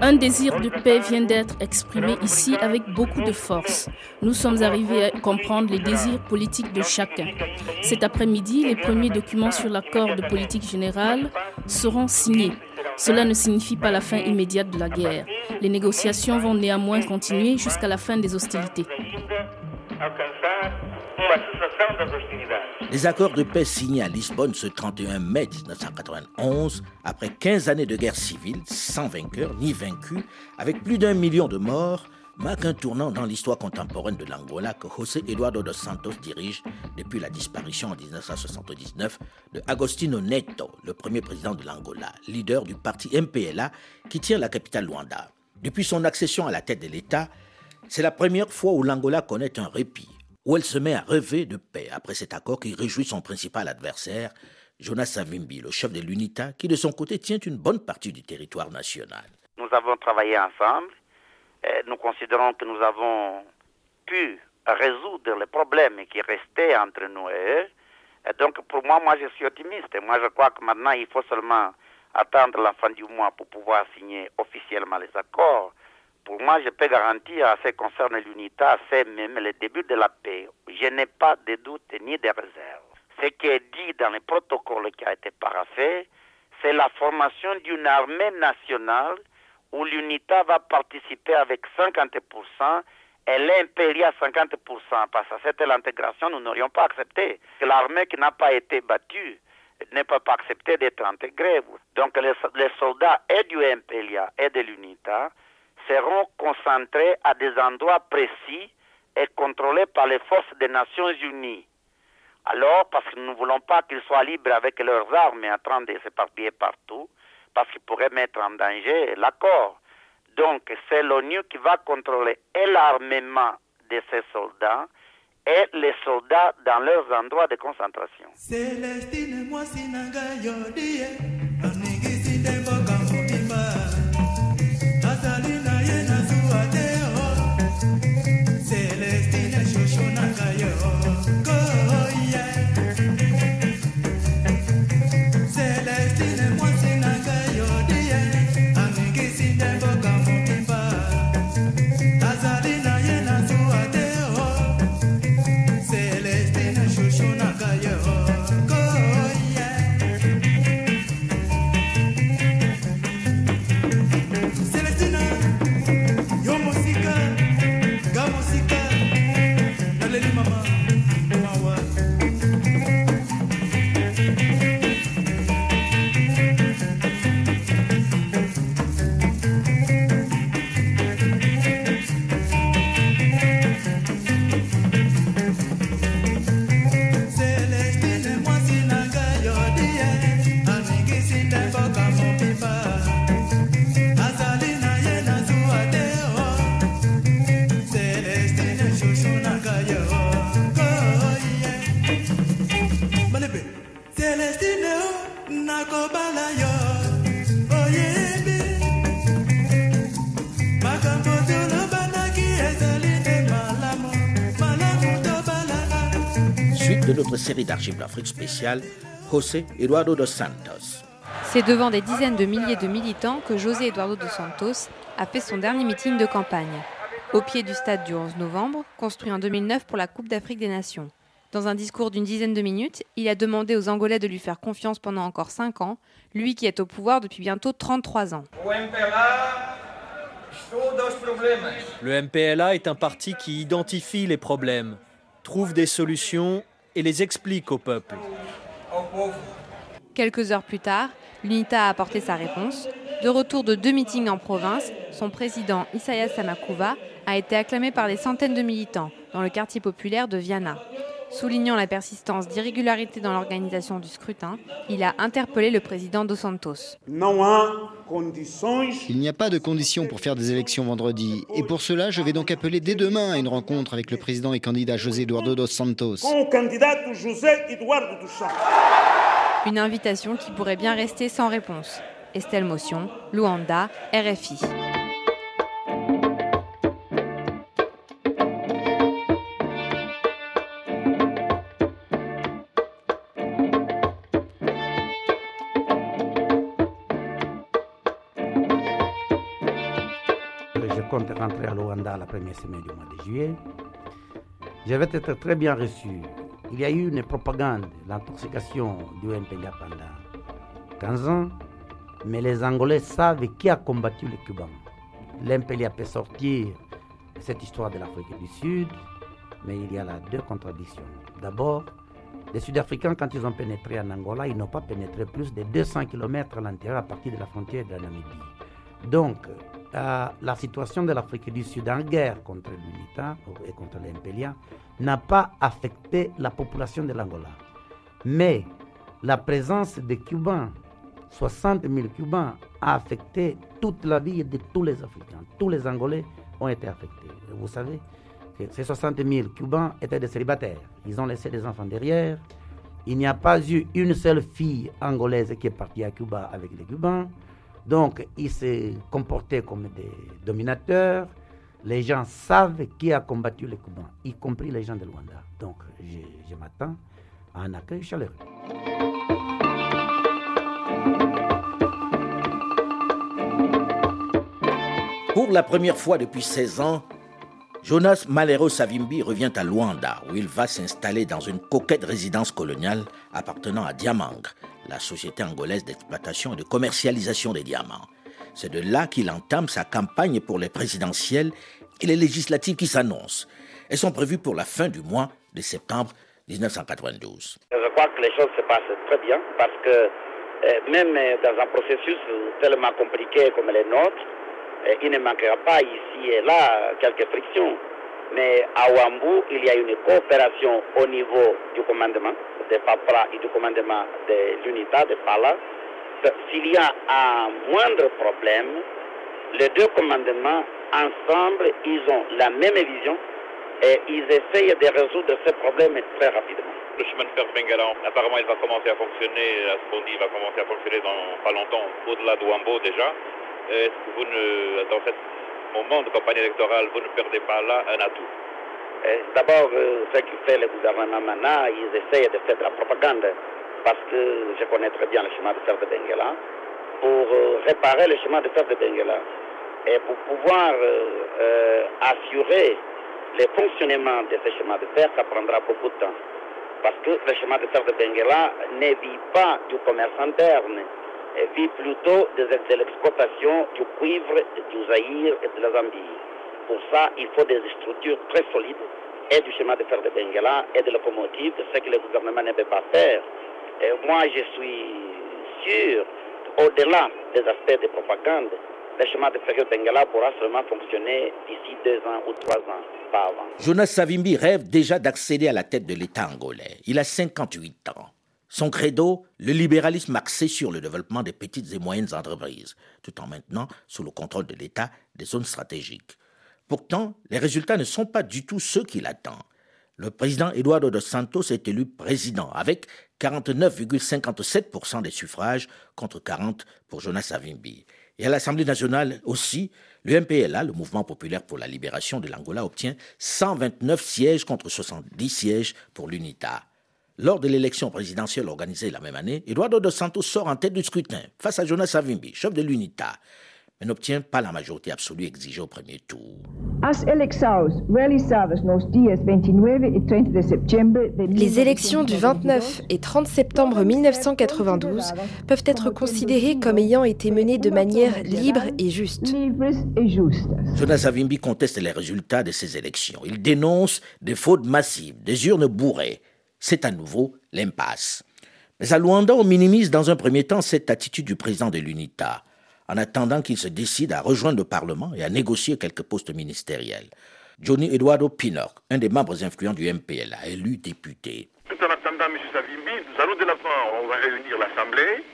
Un désir de paix vient d'être exprimé ici avec beaucoup de force. Nous sommes arrivés à comprendre les désirs politiques de chacun. Cet après-midi, les premiers documents sur l'accord de politique générale seront signés. Cela ne signifie pas la fin immédiate de la guerre. Les négociations vont néanmoins continuer jusqu'à la fin des hostilités. Les accords de paix signés à Lisbonne ce 31 mai 1991, après 15 années de guerre civile, sans vainqueur ni vaincu, avec plus d'un million de morts, marquent un tournant dans l'histoire contemporaine de l'Angola que José Eduardo dos Santos dirige depuis la disparition en 1979 de Agostinho Neto, le premier président de l'Angola, leader du parti MPLA qui tient la capitale Luanda. Depuis son accession à la tête de l'État, c'est la première fois où l'Angola connaît un répit, où elle se met à rêver de paix après cet accord qui réjouit son principal adversaire, Jonas Savimbi, le chef de l'UNITA, qui de son côté tient une bonne partie du territoire national. Nous avons travaillé ensemble. et nous considérons que nous avons pu résoudre les problèmes qui restaient entre nous et eux. Donc, pour moi, moi, je suis optimiste. Moi, je crois que maintenant, il faut seulement attendre la fin du mois pour pouvoir signer officiellement les accords. Pour moi, je peux garantir à ce qui concerne l'UNITA, c'est même le début de la paix. Je n'ai pas de doute ni de réserve. Ce qui est dit dans le protocole qui a été paraphé, c'est la formation d'une armée nationale où l'UNITA va participer avec 50% et l'Impéria 50%, parce que c'était l'intégration, nous n'aurions pas accepté. L'armée qui n'a pas été battue ne peut pas accepter d'être intégrée. Donc les, soldats et du Impéria et de l'UNITA seront concentrés à des endroits précis et contrôlés par les forces des Nations Unies. Alors, parce que nous ne voulons pas qu'ils soient libres avec leurs armes et en train de s'éparpiller partout, parce qu'ils pourraient mettre en danger l'accord. Donc, c'est l'ONU qui va contrôler et l'armement de ces soldats et les soldats dans leurs endroits de concentration. Celestine mwasi série d'archives d'Afrique spéciale, José Eduardo dos Santos. C'est devant des dizaines de milliers de militants que José Eduardo dos Santos a fait son dernier meeting de campagne, au pied du stade du 11 novembre, construit en 2009 pour la Coupe d'Afrique des Nations. Dans un discours d'une dizaine de minutes, il a demandé aux Angolais de lui faire confiance pendant encore 5 ans, lui qui est au pouvoir depuis bientôt 33 ans. Le MPLA est un parti qui identifie les problèmes, trouve des solutions et les explique au peuple. Quelques heures plus tard, l'UNITA a apporté sa réponse. De retour de deux meetings en province, son président Isaias Samakuva a été acclamé par des centaines de militants dans le quartier populaire de Viana. Soulignant la persistance d'irrégularités dans l'organisation du scrutin, il a interpellé le président Dos Santos. Il n'y a pas de conditions pour faire des élections vendredi. Et pour cela, je vais donc appeler dès demain à une rencontre avec le président et candidat José Eduardo dos Santos. Une invitation qui pourrait bien rester sans réponse. Estelle Motion, Luanda, RFI. Compte rentrer à Luanda la première semaine du mois de juillet. Je vais être très bien reçu. Il y a eu une propagande, l'intoxication du MPLA pendant 15 ans, mais les Angolais savent qui a combattu les Cubains. L'MPLA peut sortir cette histoire de l'Afrique du Sud, mais il y a là deux contradictions. D'abord, les Sud-Africains, quand ils ont pénétré en Angola, ils n'ont pas pénétré plus de 200 km à l'intérieur à partir de la frontière de la Namibie. Donc, la situation de l'Afrique du Sud en guerre contre l'UNITA et contre l'MPLA n'a pas affecté la population de l'Angola. Mais la présence des Cubains, 60 000 Cubains, a affecté toute la vie de tous les Africains. Tous les Angolais ont été affectés. Vous savez que ces 60 000 Cubains étaient des célibataires. Ils ont laissé des enfants derrière. Il n'y a pas eu une seule fille angolaise qui est partie à Cuba avec les Cubains. Donc, ils se comportaient comme des dominateurs. Les gens savent qui a combattu les Cubains, y compris les gens de Luanda. Donc, je, m'attends à un accueil chaleureux. Pour la première fois depuis 16 ans, Jonas Malero Savimbi revient à Luanda, où il va s'installer dans une coquette résidence coloniale appartenant à Diamang, la société angolaise d'exploitation et de commercialisation des diamants. C'est de là qu'il entame sa campagne pour les présidentielles et les législatives qui s'annoncent. Elles sont prévues pour la fin du mois de septembre 1992. Je crois que les choses se passent très bien parce que euh, même euh, dans un processus tellement compliqué comme le nôtre, euh, il ne manquera pas ici et là quelques frictions. Mais à Ouambou, il y a une coopération au niveau du commandement de FAPRA et du commandement de l'UNITA de Pala. S'il y a un moindre problème, les deux commandements ensemble, ils ont la même vision et ils essayent de résoudre ces problèmes très rapidement. Le chemin de fer Bengala, apparemment, il va commencer à fonctionner, à ce qu'on dit, il va commencer à fonctionner dans pas longtemps, au-delà de Wambo déjà. Est-ce que vous ne, dans ce moment de campagne électorale, vous ne perdez pas là un atout D'abord, euh, ce que fait le gouvernement maintenant, ils essayent de faire de la propagande parce que je connais très bien le chemin de fer de Benguela. Pour euh, réparer le chemin de fer de Benguela et pour pouvoir euh, assurer le fonctionnement de ce chemin de fer, ça prendra beaucoup de temps. Parce que le chemin de fer de Benguela ne vit pas du commerce interne, vit plutôt de, de l'exploitation du cuivre, du Zaïre et de la Zambie. Pour ça, il faut des structures très solides et du chemin de fer de Benguela et de locomotives, ce que le gouvernement ne peut pas faire. Et moi, je suis sûr, au-delà des aspects de propagande, le chemin de fer de Benguela pourra seulement fonctionner d'ici deux ans ou trois ans, pas avant. Jonas Savimbi rêve déjà d'accéder à la tête de l'État angolais. Il a 58 ans. Son credo, le libéralisme axé sur le développement des petites et moyennes entreprises, tout en maintenant sous le contrôle de l'État des zones stratégiques. Pourtant, les résultats ne sont pas du tout ceux qu'il attend. Le président Eduardo dos Santos est élu président avec 49,57% des suffrages contre 40 pour Jonas Savimbi. Et à l'Assemblée nationale aussi, le MPLA, le Mouvement populaire pour la libération de l'Angola, obtient 129 sièges contre 70 sièges pour l'UNITA. Lors de l'élection présidentielle organisée la même année, Eduardo dos Santos sort en tête du scrutin face à Jonas Savimbi, chef de l'UNITA, mais n'obtient pas la majorité absolue exigée au premier tour. Les élections du 29 et 30 septembre 1992 peuvent être considérées comme ayant été menées de manière libre et juste. Jonas Savimbi conteste les résultats de ces élections. Il dénonce des fraudes massives, des urnes bourrées. C'est à nouveau l'impasse. Mais à Luanda, on minimise dans un premier temps cette attitude du président de l'UNITA en attendant qu'il se décide à rejoindre le Parlement et à négocier quelques postes ministériels. Johnny Eduardo Pinocq, un des membres influents du MPLA, élu député. Tout en attendant M. Savimbi, nous allons de l'avant. On va réunir l'Assemblée,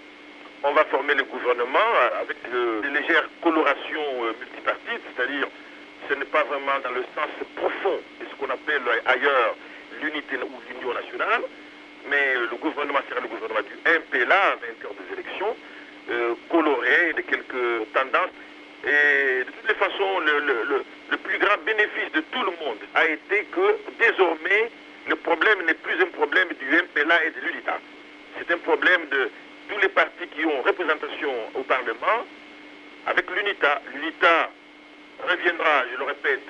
on va former le gouvernement avec euh, des légères colorations euh, multipartites, c'est-à-dire ce n'est pas vraiment dans le sens profond de ce qu'on appelle ailleurs l'unité ou l'union nationale, mais le gouvernement sera le gouvernement du MPLA, vainqueur des élections, euh, coloré de quelques tendances. Et de toutes les façons, le, plus grand bénéfice de tout le monde a été que désormais, le problème n'est plus un problème du MPLA et de l'UNITA. C'est un problème de tous les partis qui ont représentation au Parlement avec l'UNITA. L'UNITA reviendra, je le répète,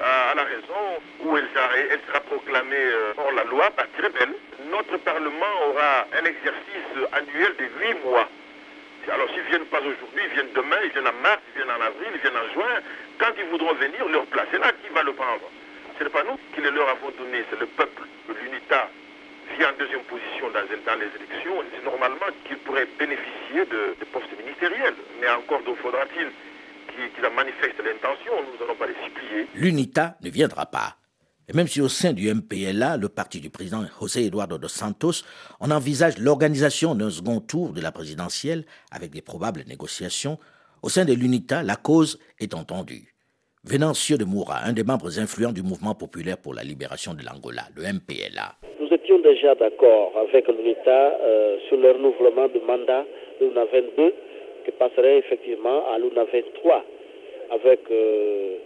à, la raison, où elle sera, proclamée euh, hors la loi par rebelle. Notre Parlement aura un exercice annuel de huit mois. Alors s'ils ne viennent pas aujourd'hui, ils viennent demain, ils viennent en mars, ils viennent en avril, ils viennent en juin. Quand ils voudront venir, leur place est là, qui va le prendre? Ce n'est pas nous qui le leur avons donné, c'est le peuple. L'UNITA vient en deuxième position dans, les élections. C'est normalement qu'il pourrait bénéficier de, postes ministériels. Mais encore faudra-t-il qui, en manifeste l'intention, nous n'allons pas les supplier. L'UNITA ne viendra pas. Et même si au sein du MPLA, le parti du président José Eduardo dos Santos, on envisage l'organisation d'un second tour de la présidentielle avec des probables négociations, au sein de l'UNITA, la cause est entendue. Venancio de Moura, un des membres influents du mouvement populaire pour la libération de l'Angola, le MPLA. Nous étions déjà d'accord avec l'UNITA euh, sur le renouvellement du mandat de l'UNA 22 qui passerait effectivement à l'UNA 23 avec euh,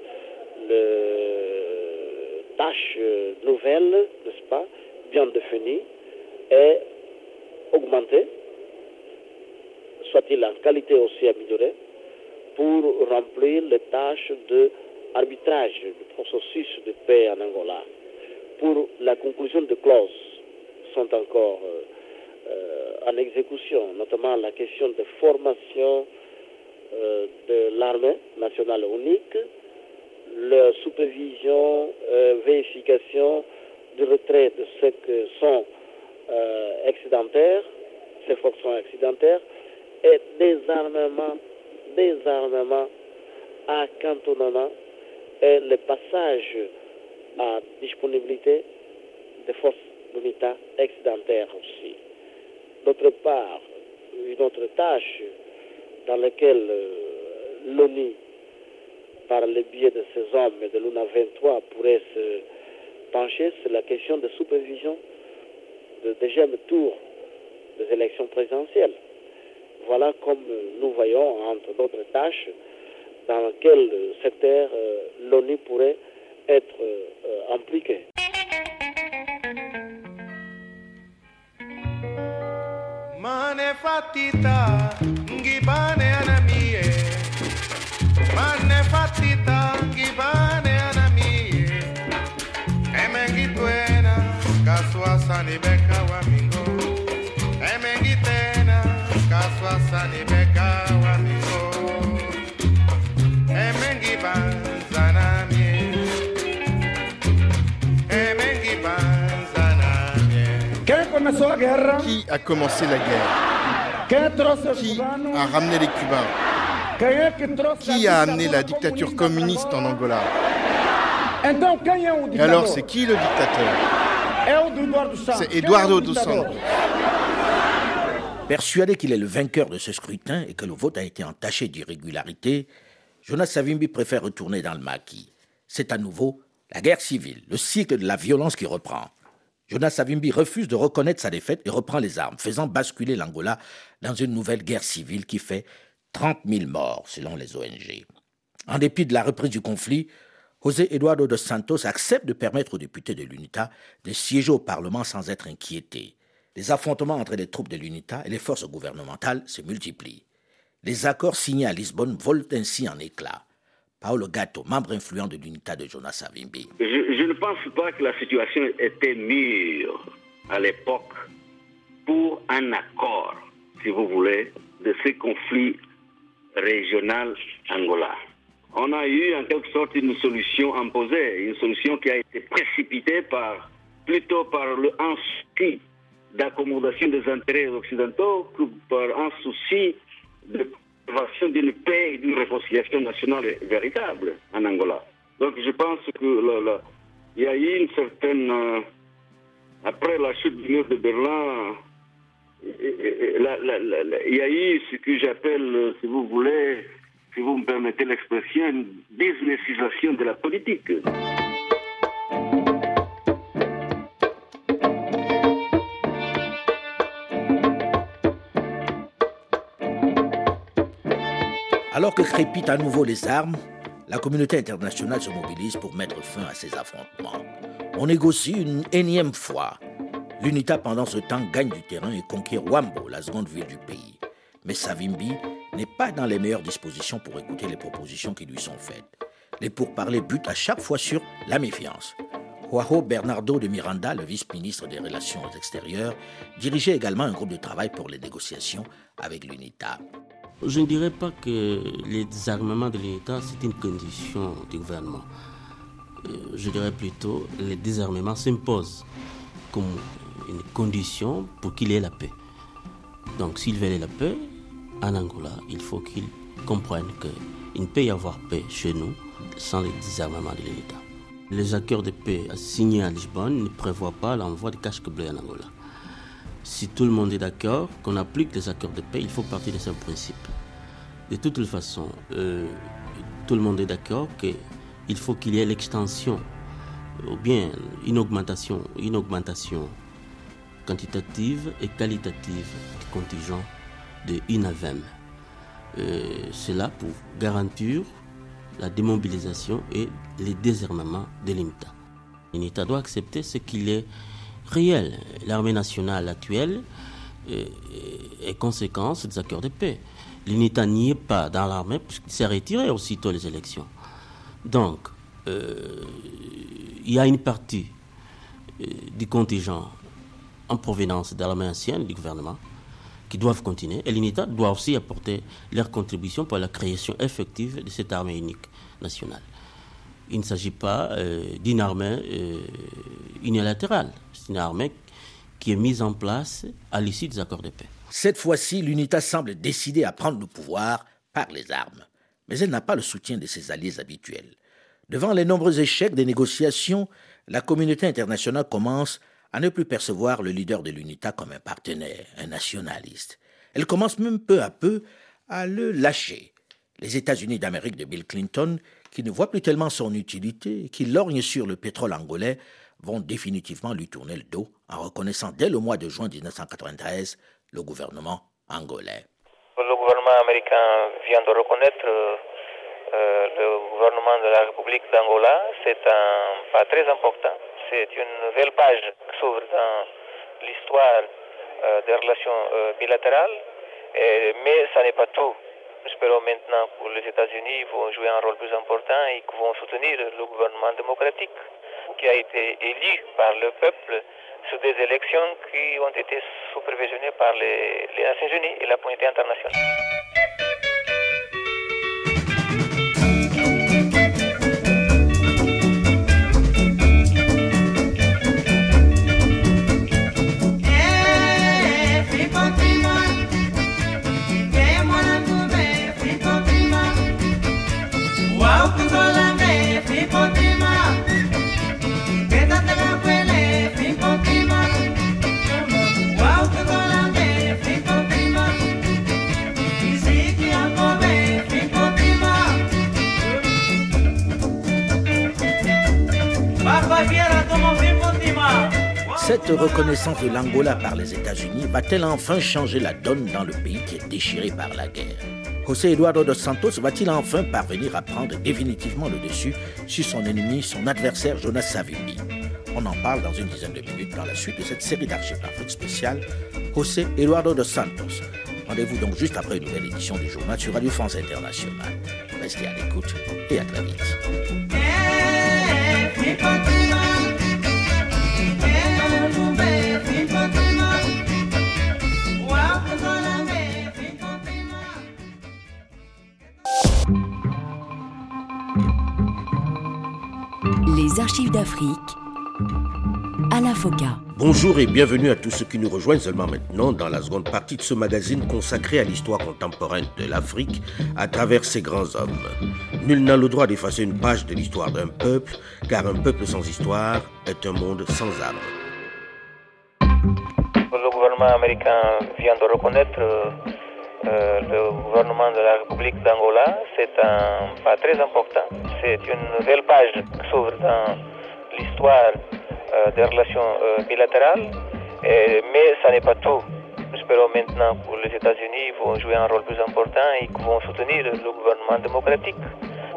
le tâche nouvelle, n'est-ce pas, bien définie et augmentée, soit-il en qualité aussi améliorée, pour remplir les tâches de arbitrage du processus de paix en Angola. Pour la conclusion de clauses sont encore euh, euh, en exécution, notamment la question de formation euh, de l'armée nationale unique, la supervision, euh, vérification du retrait de ceux qui sont excédentaires, ces forces sont excédentaires, et désarmement, désarmement à cantonnement et le passage à disponibilité des forces d'unité excédentaires aussi. D'autre part, une autre tâche dans laquelle euh, l'ONU, par le biais de ces hommes et de l'UNA 23, pourrait se pencher, c'est la question de supervision de deuxième tour des élections présidentielles. Voilà comme nous voyons, entre d'autres tâches, dans quel secteur euh, l'ONU pourrait être euh, impliquée. Fatita ngibane anamie. Mane fatita ngibane anamie. Emengitwena kaswasani beka wa mingo. Emengitena kaswasani beka wa mingo. Emengibanzana mie Emengibanzana Qui a commencé la guerre? Qui a ramené les Cubains. Qui a amené la dictature communiste en Angola? Et alors, c'est qui le dictateur? C'est Eduardo dos Santos. Persuadé qu'il est le vainqueur de ce scrutin et que le vote a été entaché d'irrégularité, Jonas Savimbi préfère retourner dans le maquis. C'est à nouveau la guerre civile, le cycle de la violence qui reprend. Jonas Savimbi refuse de reconnaître sa défaite et reprend les armes, faisant basculer l'Angola dans une nouvelle guerre civile qui fait 30 000 morts selon les ONG. En dépit de la reprise du conflit, José Eduardo dos Santos accepte de permettre aux députés de l'UNITA de siéger au Parlement sans être inquiétés. Les affrontements entre les troupes de l'UNITA et les forces gouvernementales se multiplient. Les accords signés à Lisbonne volent ainsi en éclats. Paolo Gatto, membre influent de l'UNITA de Jonas Savimbi. Je, ne pense pas que la situation était mûre à l'époque pour un accord, si vous voulez, de ce conflit régional Angola. On a eu en quelque sorte une solution imposée, une solution qui a été précipitée par, plutôt par le souci d'accommodation des intérêts occidentaux que par un souci de d'une paix et d'une réconciliation nationale véritable en Angola. Donc je pense que il y a eu une certaine... Euh, après la chute du mur de Berlin, il y a eu ce que j'appelle, si vous voulez, si vous me permettez l'expression, une businessisation de la politique. Alors que crépitent à nouveau les armes, la communauté internationale se mobilise pour mettre fin à ces affrontements. On négocie une énième fois. L'UNITA pendant ce temps gagne du terrain et conquiert Wambo, la seconde ville du pays. Mais Savimbi n'est pas dans les meilleures dispositions pour écouter les propositions qui lui sont faites. Les pourparlers butent à chaque fois sur la méfiance. Joao Bernardo de Miranda, le vice-ministre des Relations extérieures, dirigeait également un groupe de travail pour les négociations avec l'UNITA. Je ne dirais pas que les désarmements de l'UNITA, c'est une condition du gouvernement. Euh, je dirais plutôt que les désarmements s'imposent comme une condition pour qu'il ait la paix. Donc s'il veut la paix, en Angola, il faut qu'ils comprennent qu'il ne peut y avoir paix chez nous sans le désarmement de l'État. Les accords de paix signés à Lisbonne ne prévoient pas l'envoi de casques bleus en Angola. Si tout le monde est d'accord qu'on applique les accords de paix, il faut partir de ce principe. De toute façon, euh, tout le monde est d'accord qu'il faut qu'il y ait l'extension ou bien une augmentation, une augmentation quantitative et qualitative du contingent de INAVEM. Euh, Cela pour garantir la démobilisation et le désarmement de l'INTA. L'INTA doit accepter ce qu'il est réel. L'armée nationale actuelle euh, est conséquence des accords de paix. L'UNITA n'y est pas dans l'armée puisqu'il s'est retiré aussitôt les élections. Donc, euh, il y a une partie du contingent en provenance de l'armée ancienne du gouvernement qui doivent continuer. Et l'UNITA doit aussi apporter leur contribution pour la création effective de cette armée unique nationale. Il ne s'agit pas euh, d'une armée euh, unilatérale, c'est une armée qui est mise en place à l'issue des accords de paix. Cette fois-ci, l'UNITA semble décidée à prendre le pouvoir par les armes. Mais elle n'a pas le soutien de ses alliés habituels. Devant les nombreux échecs des négociations, la communauté internationale commence à ne plus percevoir le leader de l'UNITA comme un partenaire, un nationaliste. Elle commence même peu à peu à le lâcher. Les États-Unis d'Amérique de Bill Clinton, qui ne voient plus tellement son utilité, qui lorgnent sur le pétrole angolais, vont définitivement lui tourner le dos en reconnaissant dès le mois de juin 1993 le gouvernement angolais. Le gouvernement américain vient de reconnaître euh, le gouvernement de la République d'Angola. C'est un pas très important c'est une nouvelle page qui s'ouvre dans l'histoire euh, des relations euh, bilatérales, mais ça n'est pas tout. Espérons maintenant que les États-Unis vont jouer un rôle plus important et qu'ils vont soutenir le gouvernement démocratique qui a été élu par le peuple sur des élections qui ont été supervisionnées par les, les Nations Unies et la communauté internationale. Reconnaissance de l'Angola par les États-Unis va-t-elle enfin changer la donne dans le pays qui est déchiré par la guerre José Eduardo dos Santos va-t-il enfin parvenir à prendre définitivement le dessus sur son ennemi, son adversaire Jonas Savimbi On en parle dans une dizaine de minutes dans la suite de cette série d'archives d'Afrique spéciale José Eduardo dos Santos. Rendez-vous donc juste après une nouvelle édition du journal sur Radio France Internationale. Restez à l'écoute et à très vite. Les archives d'Afrique à la FOCA. Bonjour et bienvenue à tous ceux qui nous rejoignent seulement maintenant dans la seconde partie de ce magazine consacré à l'histoire contemporaine de l'Afrique à travers ses grands hommes. Nul n'a le droit d'effacer une page de l'histoire d'un peuple, car un peuple sans histoire est un monde sans âme. Le gouvernement américain vient de reconnaître euh, le gouvernement de la République d'Angola. C'est un pas très important. C'est une nouvelle page qui s'ouvre dans l'histoire euh, des relations euh, bilatérales, mais ça n'est pas tout. Espérons maintenant que les États-Unis vont jouer un rôle plus important et qu'ils vont soutenir le gouvernement démocratique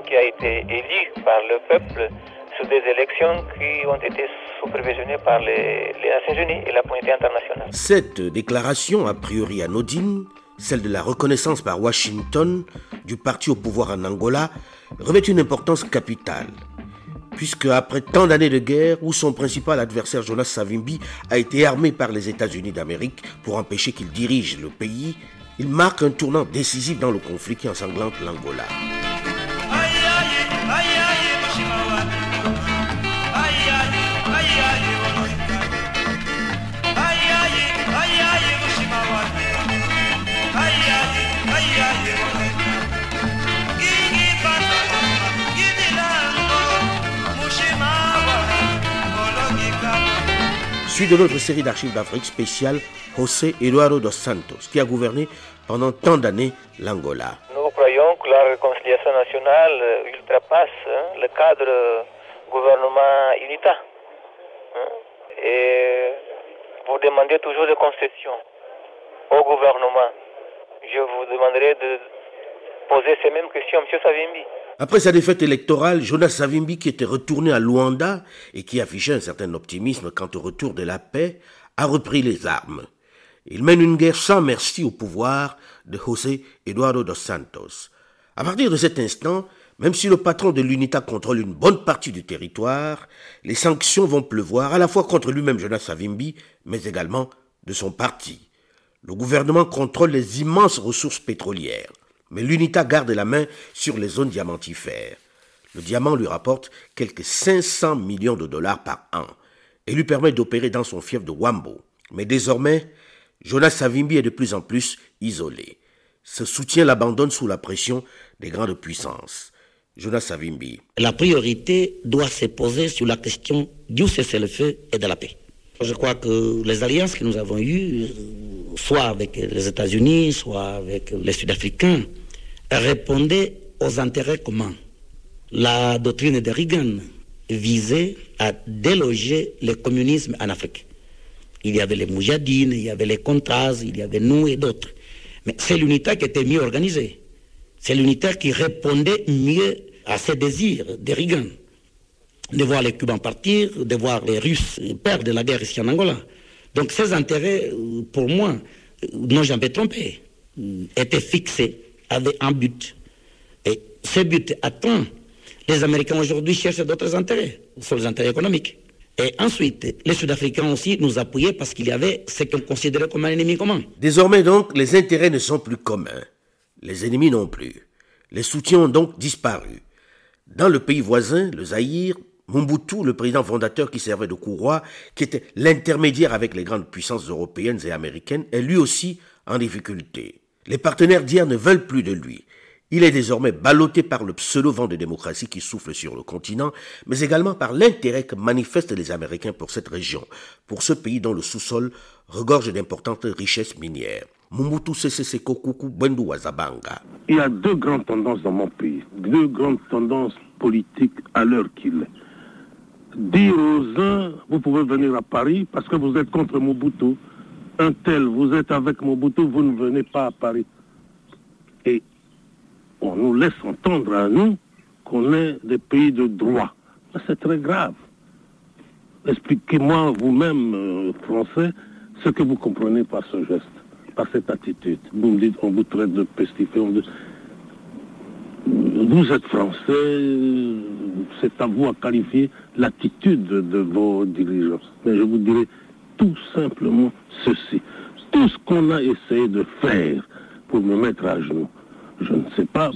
qui a été élu par le peuple sur des élections qui ont été supervisionnées par les, les Nations Unies et la communauté internationale. Cette déclaration, a priori anodine, celle de la reconnaissance par Washington du parti au pouvoir en Angola, revêt une importance capitale. Puisque après tant d'années de guerre, où son principal adversaire Jonas Savimbi a été armé par les États-Unis d'Amérique pour empêcher qu'il dirige le pays, il marque un tournant décisif dans le conflit qui ensanglante l'Angola. Suite de notre série d'archives d'Afrique spéciale José Eduardo dos Santos, qui a gouverné pendant tant d'années l'Angola. Nous croyons que la réconciliation nationale euh, ultrapasse hein, le cadre gouvernement UNITA. hein. Et vous demandez toujours des concessions au gouvernement. Je vous demanderai de poser ces mêmes questions, M. Savimbi. Après sa défaite électorale, Jonas Savimbi, qui était retourné à Luanda et qui affichait un certain optimisme quant au retour de la paix, a repris les armes. Il mène une guerre sans merci au pouvoir de José Eduardo dos Santos. À partir de cet instant, même si le patron de l'UNITA contrôle une bonne partie du territoire, les sanctions vont pleuvoir à la fois contre lui-même Jonas Savimbi, mais également de son parti. Le gouvernement contrôle les immenses ressources pétrolières, mais l'UNITA garde la main sur les zones diamantifères. Le diamant lui rapporte quelques 500 millions de dollars par an et lui permet d'opérer dans son fief de Wambo. Mais désormais, Jonas Savimbi est de plus en plus isolé. Ce soutien l'abandonne sous la pression des grandes puissances. Jonas Savimbi. La priorité doit se poser sur la question du cessez-le-feu et de la paix. Je crois que les alliances que nous avons eues, soit avec les États-Unis, soit avec les Sud-Africains, répondaient aux intérêts communs. La doctrine de Reagan visait à déloger le communisme en Afrique. Il y avait les Moujadines, il y avait les Contras, il y avait nous et d'autres. Mais c'est l'unité qui était mieux organisée. C'est l'unitaire qui répondait mieux à ces désirs de Reagan. De voir les Cubains partir, de voir les Russes perdre la guerre ici en Angola. Donc ces intérêts, euh, pour moi, euh, n'ont jamais trompé, euh, étaient fixés, avaient un but. Et ce but atteint, les Américains aujourd'hui cherchent d'autres intérêts, sur les intérêts économiques. Et ensuite, les Sud-Africains aussi nous appuyaient parce qu'il y avait ce qu'on considérait comme un ennemi commun. Désormais donc, les intérêts ne sont plus communs. Les ennemis non plus. Les soutiens ont donc disparu. Dans le pays voisin, le Zaïre, Mobutu, le président fondateur qui servait de courroie, qui était l'intermédiaire avec les grandes puissances européennes et américaines, est lui aussi en difficulté. Les partenaires d'hier ne veulent plus de lui. Il est désormais ballotté par le pseudo-vent de démocratie qui souffle sur le continent, mais également par l'intérêt que manifestent les Américains pour cette région, pour ce pays dont le sous-sol regorge d'importantes richesses minières. Mobutu Sese Seko Kuku Bendu Wazabanga. Il y a deux grandes tendances dans mon pays, deux grandes tendances politiques à l'heure qu'il est. Dire aux uns, vous pouvez venir à Paris parce que vous êtes contre Mobutu. Un tel, vous êtes avec Mobutu, vous ne venez pas à Paris. Et on nous laisse entendre à nous qu'on est des pays de droit. C'est très grave. Expliquez-moi vous-même, euh, français, ce que vous comprenez par ce geste, par cette attitude. Vous me dites, on vous traite de pestiféré. Vous êtes français, c'est à vous à qualifier l'attitude de vos dirigeants. Mais je vous dirai tout simplement ceci. Tout ce qu'on a essayé de faire pour me mettre à genoux, je ne sais pas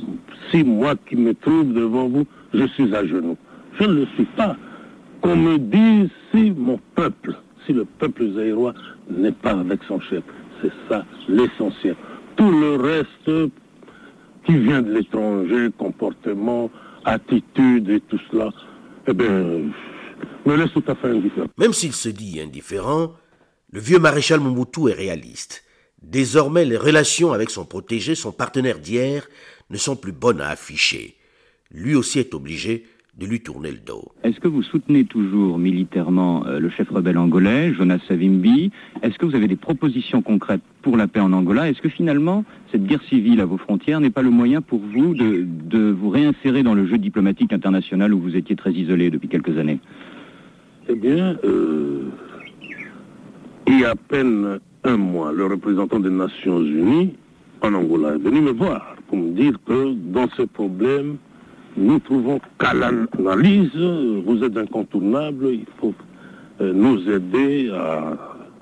si moi qui me trouve devant vous, je suis à genoux. Je ne le suis pas. Qu'on me dise si mon peuple, si le peuple zaïrois n'est pas avec son chef. C'est ça l'essentiel. Tout le reste qui vient de l'étranger, comportement, attitude et tout cela, eh bien, Même s'il se dit indifférent, le vieux maréchal Mobutu est réaliste. Désormais, les relations avec son protégé, son partenaire d'hier, ne sont plus bonnes à afficher. Lui aussi est obligé de lui tourner le dos. Est-ce que vous soutenez toujours militairement euh, le chef rebelle angolais, Jonas Savimbi? Est-ce que vous avez des propositions concrètes pour la paix en Angola? Est-ce que finalement, cette guerre civile à vos frontières n'est pas le moyen pour vous de, de vous réinsérer dans le jeu diplomatique international où vous étiez très isolé depuis quelques années? Eh bien, euh, il y a à peine un mois, le représentant des Nations Unies en Angola est venu me voir pour me dire que dans ces problèmes, nous trouvons qu'à l'analyse, vous êtes incontournable, il faut euh, nous aider à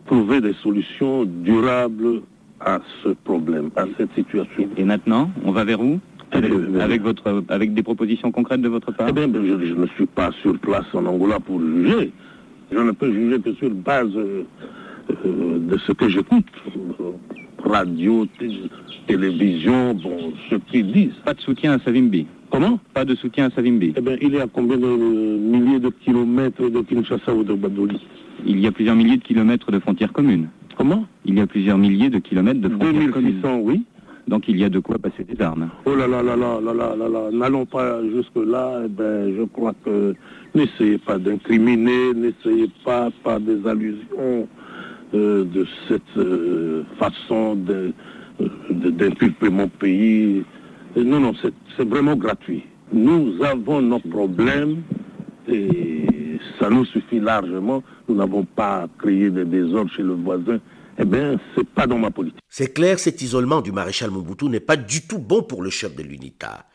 trouver des solutions durables à ce problème, à cette situation. Et maintenant, on va vers où? Avec, avec, votre, avec des propositions concrètes de votre part? Eh bien, je, je, ne suis pas sur place en Angola pour juger. Je ne peux juger que sur base euh, euh, de ce que j'écoute. Radio, télévision, bon, ce qu'ils disent. Pas de soutien à Savimbi Comment Pas de soutien à Savimbi Eh bien, il est à combien de milliers de kilomètres de Kinshasa ou de Badoli Il y a plusieurs milliers de kilomètres de frontières communes. Comment Il y a plusieurs milliers de kilomètres de frontières 2600, communes. oui. Donc il y a de quoi passer des armes. Oh là là là là là là là là, n'allons pas jusque-là. Eh ben, je crois que n'essayez pas d'incriminer, n'essayez pas par des allusions euh, de cette euh, façon de, de- d'inculper mon pays. Euh, Non, non, c'est, vraiment gratuit. Nous avons nos problèmes et ça nous suffit largement. Nous n'avons pas créé des désordres chez le voisin. Eh bien, c'est pas dans ma politique. C'est clair, cet isolement du maréchal Mobutu n'est pas du tout bon pour le chef de l'UNITA.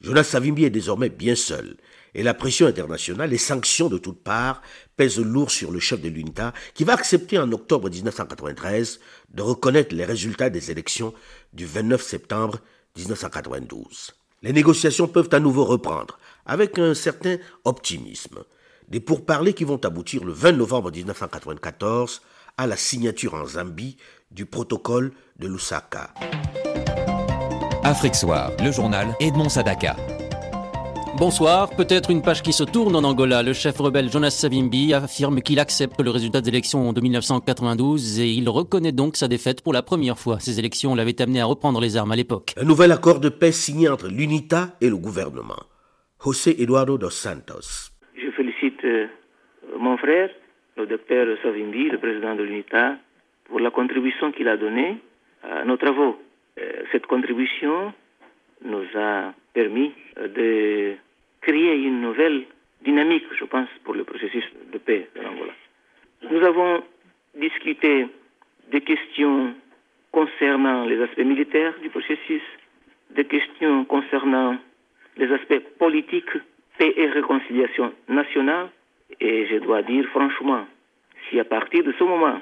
Jonas Savimbi est désormais bien seul, et la pression internationale, les sanctions de toutes parts pèsent lourd sur le chef de l'UNITA, qui va accepter en octobre 1993 de reconnaître les résultats des élections du 29 septembre 1992. Les négociations peuvent à nouveau reprendre, avec un certain optimisme. Des pourparlers qui vont aboutir le 20 novembre 1994 à la signature en Zambie du protocole de Lusaka. Afrique Soir, le journal Edmond Sadaka. Bonsoir, peut-être une page qui se tourne en Angola. Le chef rebelle Jonas Savimbi affirme qu'il accepte le résultat des élections de 1992 et il reconnaît donc sa défaite pour la première fois. Ces élections l'avaient amené à reprendre les armes à l'époque. Un nouvel accord de paix signé entre l'UNITA et le gouvernement. José Eduardo dos Santos. Je félicite euh, mon frère, le docteur Savimbi, le président de l'UNITA, pour la contribution qu'il a donnée à nos travaux. Euh, cette contribution nous a permis de créer une nouvelle dynamique, je pense, pour le processus de paix de l'Angola. Nous avons discuté des questions concernant les aspects militaires du processus, des questions concernant les aspects politiques, paix et réconciliation nationale. Et je dois dire franchement, si à partir de ce moment,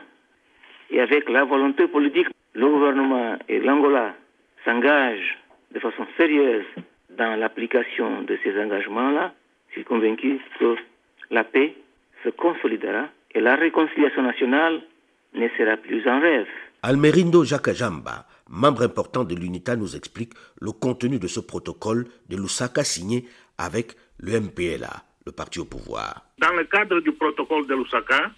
et avec la volonté politique, le gouvernement et l'Angola s'engagent de façon sérieuse dans l'application de ces engagements-là, je suis convaincu que la paix se consolidera et la réconciliation nationale ne sera plus un rêve. Almerindo Jakajamba, membre important de l'UNITA, nous explique le contenu de ce protocole de Lusaka signé avec le MPLA, le parti au pouvoir. Dans le cadre du protocole de Lusaka,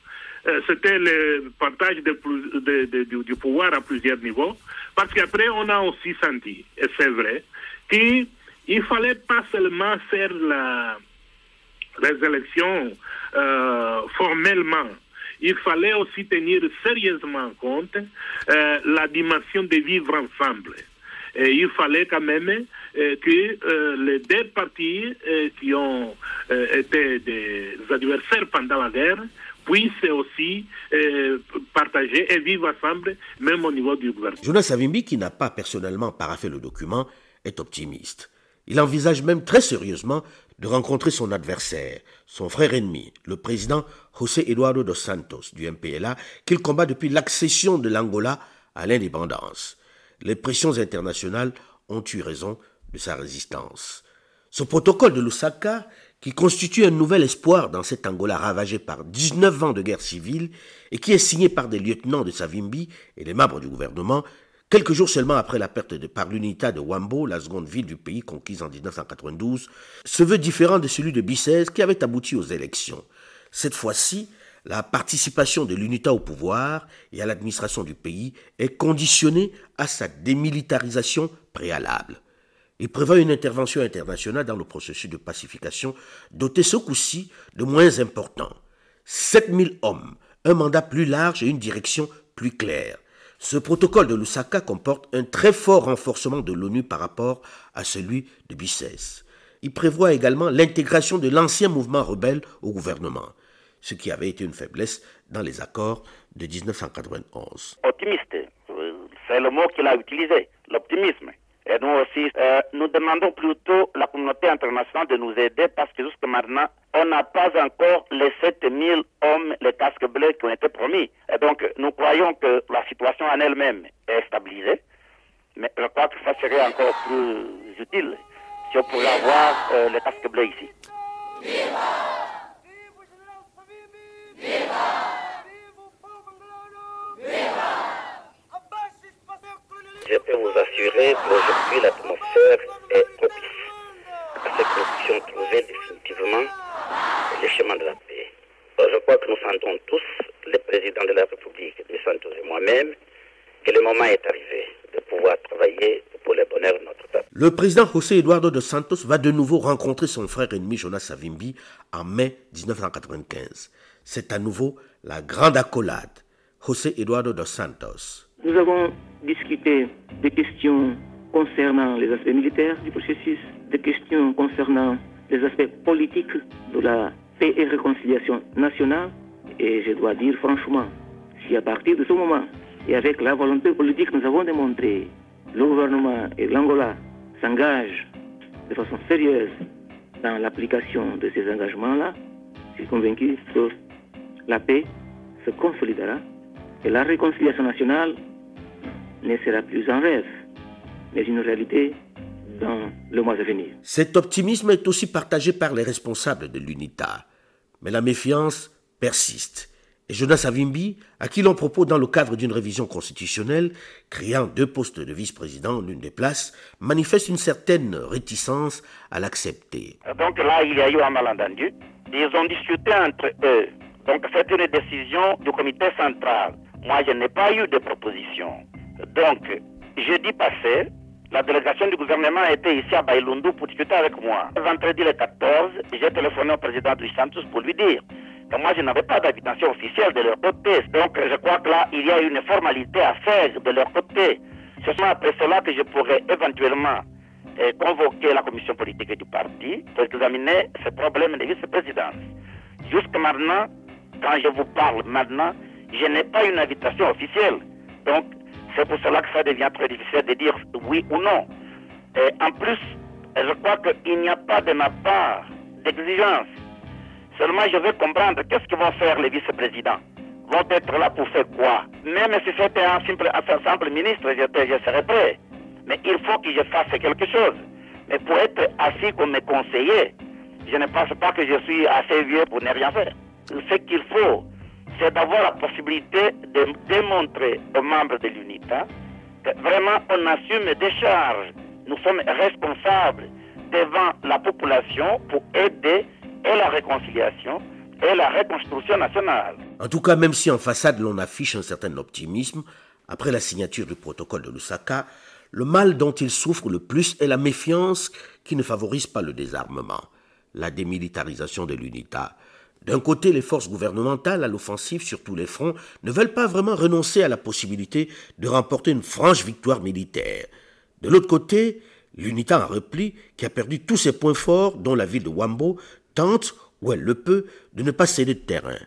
euh, c'était le partage de plus- de- de- du, du pouvoir à plusieurs niveaux, parce qu'après on a aussi senti, et c'est vrai, qu'il ne fallait pas seulement faire la, les élections euh, formellement, il fallait aussi tenir sérieusement compte euh, la dimension de vivre ensemble. Et il fallait quand même euh, que les deux partis qui ont été des adversaires pendant la guerre puissent aussi partager et vivre ensemble, même au niveau du gouvernement. Jonas Savimbi, qui n'a pas personnellement paraffé le document, est optimiste. Il envisage même très sérieusement de rencontrer son adversaire, son frère ennemi, le président José Eduardo dos Santos du MPLA, qu'il combat depuis l'accession de l'Angola à l'indépendance. Les pressions internationales ont eu raison de sa résistance. Ce protocole de Lusaka, qui constitue un nouvel espoir dans cet Angola ravagé par 19 ans de guerre civile et qui est signé par des lieutenants de Savimbi et des membres du gouvernement, quelques jours seulement après la perte par l'unité de Wambo, la seconde ville du pays conquise en 1992, se veut différent de celui de Bicès qui avait abouti aux élections. Cette fois-ci, la participation de l'UNITA au pouvoir et à l'administration du pays est conditionnée à sa démilitarisation préalable. Il prévoit une intervention internationale dans le processus de pacification, doté ce coup-ci de moins important. 7000 hommes, un mandat plus large et une direction plus claire. Ce protocole de Lusaka comporte un très fort renforcement de l'ONU par rapport à celui de Bicès. Il prévoit également l'intégration de l'ancien mouvement rebelle au gouvernement, ce qui avait été une faiblesse dans les accords de 1991. Optimiste, c'est le mot qu'il a utilisé, l'optimisme. Et nous aussi, euh, nous demandons plutôt la communauté internationale de nous aider parce que jusqu'à maintenant, on n'a pas encore les 7000 hommes, les casques bleus qui ont été promis. Et donc, nous croyons que la situation en elle-même est stabilisée. Mais je crois que ça serait encore plus utile si on pouvait avoir euh, les casques bleus ici. Je peux vous assurer qu'aujourd'hui l'atmosphère est propice à ce que nous puissions trouver définitivement le chemin de la paix. Je crois que nous sentons tous, le président de la République, de Santos et moi-même, que le moment est arrivé de pouvoir travailler pour le bonheur de notre peuple. Le président José Eduardo dos Santos va de nouveau rencontrer son frère ennemi Jonas Savimbi en mai 1995. C'est à nouveau la grande accolade. José Eduardo dos Santos. Nous avons discuté des questions concernant les aspects militaires du processus, des questions concernant les aspects politiques de la paix et réconciliation nationale. Et je dois dire franchement, si à partir de ce moment, et avec la volonté politique que nous avons démontrée, le gouvernement et l'Angola s'engagent de façon sérieuse dans l'application de ces engagements-là, je suis convaincu que la paix se consolidera et la réconciliation nationale ne sera plus un rêve, mais une réalité dans le mois à venir. Cet optimisme est aussi partagé par les responsables de l'UNITA. Mais la méfiance persiste. Et Jonas Savimbi, à qui l'on propose dans le cadre d'une révision constitutionnelle, créant deux postes de vice-président en l'une des places, manifeste une certaine réticence à l'accepter. Donc là, il y a eu un malentendu. Ils ont discuté entre eux. Donc c'est une décision du comité central. Moi, je n'ai pas eu de proposition. Donc, jeudi passé, la délégation du gouvernement était ici à Bailundu pour discuter avec moi. Vendredi le 14, j'ai téléphoné au président du Santos pour lui dire que moi, je n'avais pas d'invitation officielle de leur côté. Donc, je crois que là, il y a une formalité à faire de leur côté. Ce sera après cela que je pourrais éventuellement eh, convoquer la commission politique du parti pour examiner ce problème de vice-présidence. Jusqu'à maintenant, quand je vous parle maintenant, je n'ai pas une invitation officielle. Donc, c'est pour cela que ça devient très difficile de dire oui ou non. Et en plus, je crois qu'il n'y a pas de ma part d'exigence. Seulement, je veux comprendre qu'est-ce que vont faire les vice-présidents? Vont être là pour faire quoi? Même si c'était un simple, simple ministre, je, je serais prêt. Mais il faut que je fasse quelque chose. Mais pour être assis comme conseiller, je ne pense pas que je suis assez vieux pour ne rien faire. Ce qu'il faut, c'est d'avoir la possibilité de démontrer aux membres de l'UNITA que vraiment on assume des charges. Nous sommes responsables devant la population pour aider et la réconciliation et la reconstruction nationale. En tout cas, même si en façade l'on affiche un certain optimisme, après la signature du protocole de Lusaka, le mal dont il souffre le plus est la méfiance qui ne favorise pas le désarmement, la démilitarisation de l'UNITA. D'un côté, les forces gouvernementales à l'offensive sur tous les fronts ne veulent pas vraiment renoncer à la possibilité de remporter une franche victoire militaire. De l'autre côté, l'UNITA en repli, qui a perdu tous ses points forts, dont la ville de Wambo, tente, où elle le peut, de ne pas céder de terrain.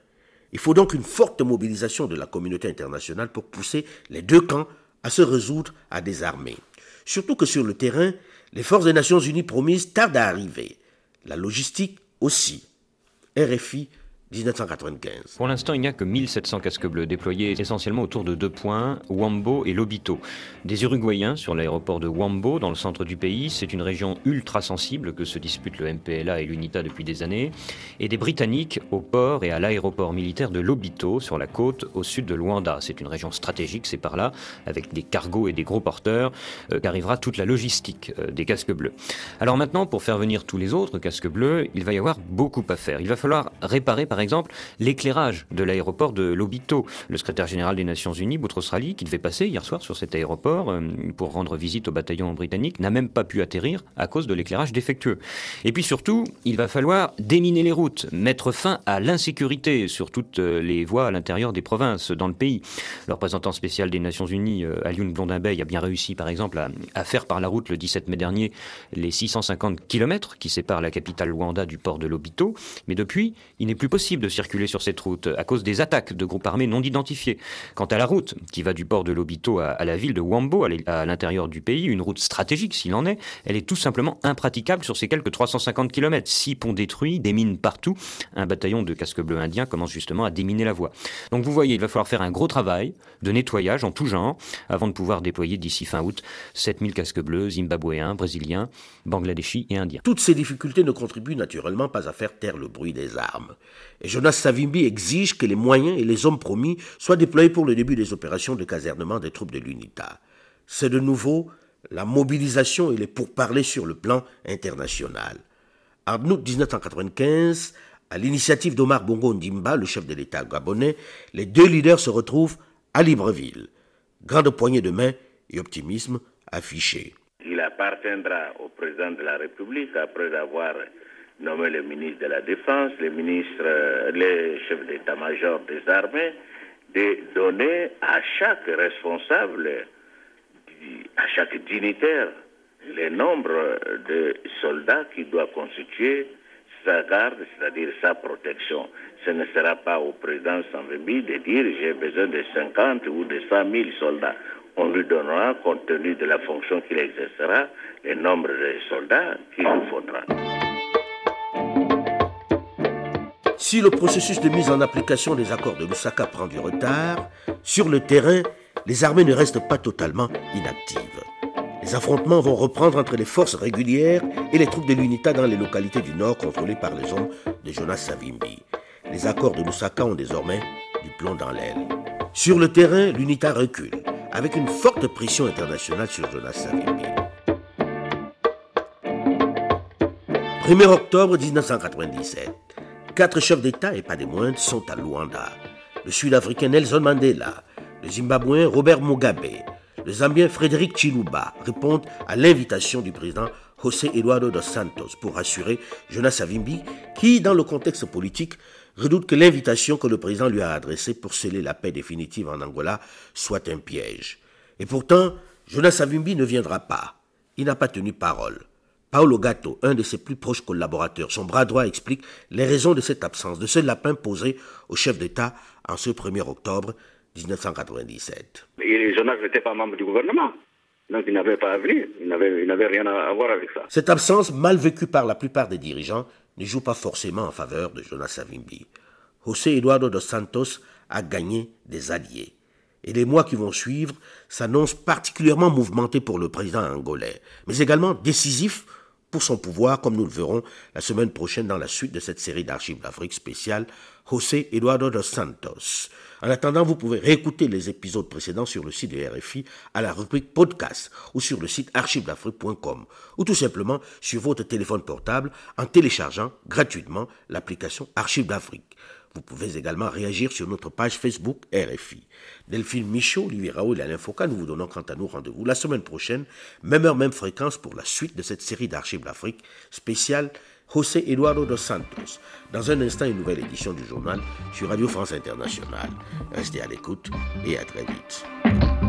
Il faut donc une forte mobilisation de la communauté internationale pour pousser les deux camps à se résoudre à désarmer. Surtout que sur le terrain, les forces des Nations Unies promises tardent à arriver. La logistique aussi. RFI, 1995. Pour l'instant, il n'y a que 1700 casques bleus déployés essentiellement autour de deux points, Wambo et Lobito. Des Uruguayens sur l'aéroport de Wambo, dans le centre du pays, c'est une région ultra sensible que se disputent le MPLA et l'UNITA depuis des années, et des Britanniques au port et à l'aéroport militaire de Lobito, sur la côte au sud de Luanda. C'est une région stratégique, c'est par là, avec des cargos et des gros porteurs, euh, qu'arrivera toute la logistique euh, des casques bleus. Alors maintenant, pour faire venir tous les autres casques bleus, il va y avoir beaucoup à faire. Il va falloir réparer par exemple l'éclairage de l'aéroport de Lobito. Le secrétaire général des Nations Unies, Boutros Ghali, qui devait passer hier soir sur cet aéroport euh, pour rendre visite au bataillon britannique, n'a même pas pu atterrir à cause de l'éclairage défectueux. Et puis surtout, il va falloir déminer les routes, mettre fin à l'insécurité sur toutes euh, les voies à l'intérieur des provinces dans le pays. Le représentant spécial des Nations Unies, euh, Alioune Blondin-Bey, a bien réussi par exemple à, à faire par la route le 17 mai dernier les 650 km qui séparent la capitale Luanda du port de Lobito. Mais depuis, il n'est plus possible de circuler sur cette route à cause des attaques de groupes armés non identifiés. Quant à la route qui va du port de Lobito à, à la ville de Wambo, à l'intérieur du pays, une route stratégique s'il en est, elle est tout simplement impraticable sur ces quelques 350 km. Six ponts détruits, des mines partout. Un bataillon de casques bleus indiens commence justement à déminer la voie. Donc vous voyez, il va falloir faire un gros travail de nettoyage en tout genre avant de pouvoir déployer d'ici fin août 7000 casques bleus zimbabwéens, brésiliens, bangladeshis et indiens. Toutes ces difficultés ne contribuent naturellement pas à faire taire le bruit des armes. Et Jonas Savimbi exige que les moyens et les hommes promis soient déployés pour le début des opérations de casernement des troupes de l'UNITA. C'est de nouveau la mobilisation et les pourparlers sur le plan international. En août 1995, à l'initiative d'Omar Bongo Ndimba, le chef de l'État gabonais, les deux leaders se retrouvent à Libreville. Grande poignée de main et optimisme affiché. Il appartiendra au président de la République, après avoir nommé le ministre de la Défense, les ministres, les chefs d'état-major des armées, de donner à chaque responsable, à chaque dignitaire, le nombre de soldats qui doit constituer sa garde, c'est-à-dire sa protection. Ce ne sera pas au président Sanvembi de dire j'ai besoin de 50 ou de 100 000 soldats. On lui donnera, compte tenu de la fonction qu'il exercera, le nombre de soldats qu'il lui faudra. Si le processus de mise en application des accords de Lusaka prend du retard, sur le terrain, les armées ne restent pas totalement inactives. Les affrontements vont reprendre entre les forces régulières et les troupes de l'UNITA dans les localités du nord contrôlées par les hommes de Jonas Savimbi. Les accords de Lusaka ont désormais du plomb dans l'aile. Sur le terrain, l'UNITA recule, avec une forte pression internationale sur Jonas Savimbi. 1er octobre 1997. Quatre chefs d'État, et pas des moindres, sont à Luanda. Le Sud-Africain Nelson Mandela, le Zimbabwéen Robert Mugabe, le Zambien Frédéric Chiluba répondent à l'invitation du président José Eduardo dos Santos pour assurer Jonas Savimbi, qui, dans le contexte politique, redoute que l'invitation que le président lui a adressée pour sceller la paix définitive en Angola soit un piège. Et pourtant, Jonas Savimbi ne viendra pas. Il n'a pas tenu parole. Paolo Gatto, un de ses plus proches collaborateurs, son bras droit explique les raisons de cette absence, de ce lapin posé au chef d'État en ce 1er octobre 1997. Et Jonas n'était pas membre du gouvernement. Donc il n'avait pas à venir, il n'avait rien à voir avec ça. Cette absence, mal vécue par la plupart des dirigeants, ne joue pas forcément en faveur de Jonas Savimbi. José Eduardo dos Santos a gagné des alliés. Et les mois qui vont suivre s'annoncent particulièrement mouvementés pour le président angolais, mais également décisifs pour son pouvoir, comme nous le verrons la semaine prochaine dans la suite de cette série d'archives d'Afrique spéciale, José Eduardo dos Santos. En attendant, vous pouvez réécouter les épisodes précédents sur le site de RFI à la rubrique podcast ou sur le site archivesdafrique.com ou tout simplement sur votre téléphone portable en téléchargeant gratuitement l'application Archives d'Afrique. Vous pouvez également réagir sur notre page Facebook RFI. Delphine Michaud, Olivier Raoul et Alain Foucault, nous vous donnons quant à nous rendez-vous la semaine prochaine, même heure, même fréquence pour la suite de cette série d'archives d'Afrique spéciale José Eduardo dos Santos. Dans un instant, une nouvelle édition du journal sur Radio France Internationale. Restez à l'écoute et à très vite.